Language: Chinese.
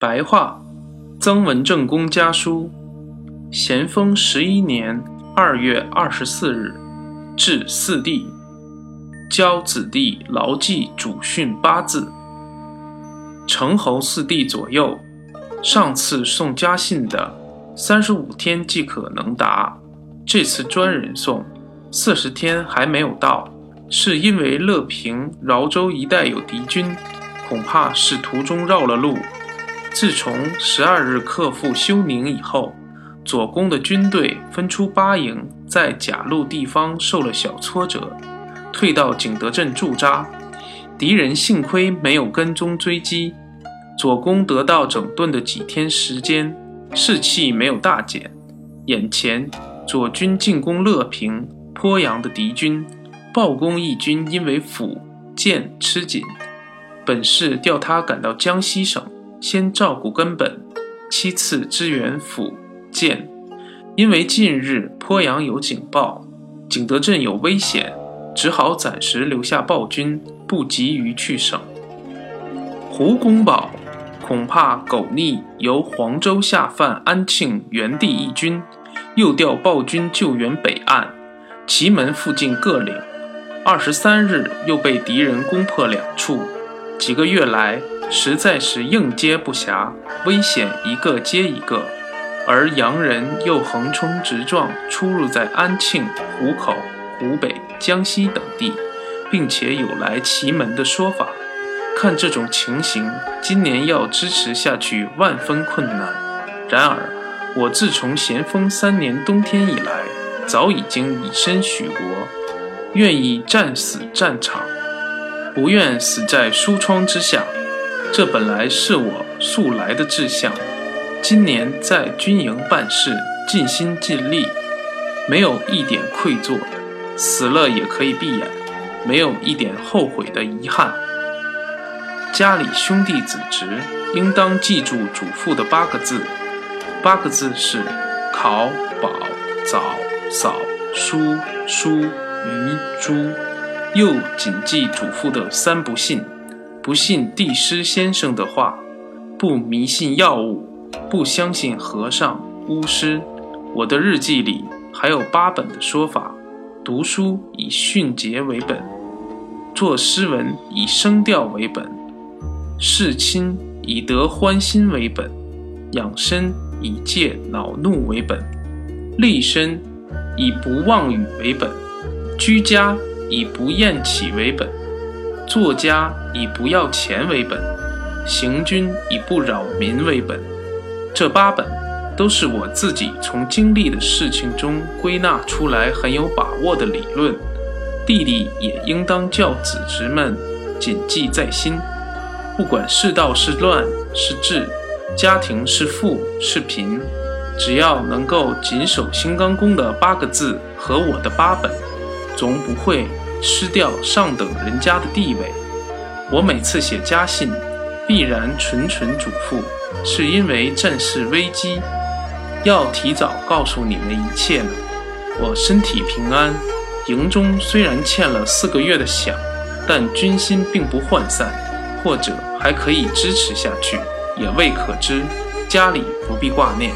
白话，曾文正公家书，咸丰十一年二月二十四日，至四弟，教子弟牢记祖训八字。成侯四弟左右，上次送家信的三十五天即可能达，这次专人送，四十天还没有到，是因为乐平、饶州一带有敌军，恐怕是途中绕了路。自从十二日克复休宁以后，左公的军队分出八营，在甲路地方受了小挫折，退到景德镇驻扎。敌人幸亏没有跟踪追击，左公得到整顿的几天时间，士气没有大减。眼前左军进攻乐平、鄱阳的敌军，鲍公义军因为府建吃紧，本是调他赶到江西省。先照顾根本，其次支援府建。因为近日鄱阳有警报，景德镇有危险，只好暂时留下暴军，不急于去省。胡公宝恐怕苟逆由黄州下犯安庆原地义军，又调暴军救援北岸，祁门附近各岭。二十三日又被敌人攻破两处，几个月来。实在是应接不暇，危险一个接一个，而洋人又横冲直撞，出入在安庆、湖口、湖北、江西等地，并且有来祁门的说法。看这种情形，今年要支持下去万分困难。然而，我自从咸丰三年冬天以来，早已经以身许国，愿意战死战场，不愿死在书窗之下。这本来是我素来的志向，今年在军营办事，尽心尽力，没有一点愧疚，死了也可以闭眼，没有一点后悔的遗憾。家里兄弟子侄应当记住祖父的八个字，八个字是考、保、早、扫、书、书、鱼、猪，又谨记祖父的三不信。不信地师先生的话，不迷信药物，不相信和尚巫师。我的日记里还有八本的说法：读书以训节为本，作诗文以声调为本，事亲以得欢心为本，养身以戒恼怒为本，立身以不妄语为本，居家以不厌起为本。作家以不要钱为本，行军以不扰民为本。这八本都是我自己从经历的事情中归纳出来很有把握的理论。弟弟也应当叫子侄们谨记在心。不管世道是乱是治，家庭是富是贫，只要能够谨守新刚公的八个字和我的八本，总不会。失掉上等人家的地位，我每次写家信，必然纯纯嘱咐，是因为战事危机，要提早告诉你们一切呢。我身体平安，营中虽然欠了四个月的饷，但军心并不涣散，或者还可以支持下去，也未可知。家里不必挂念。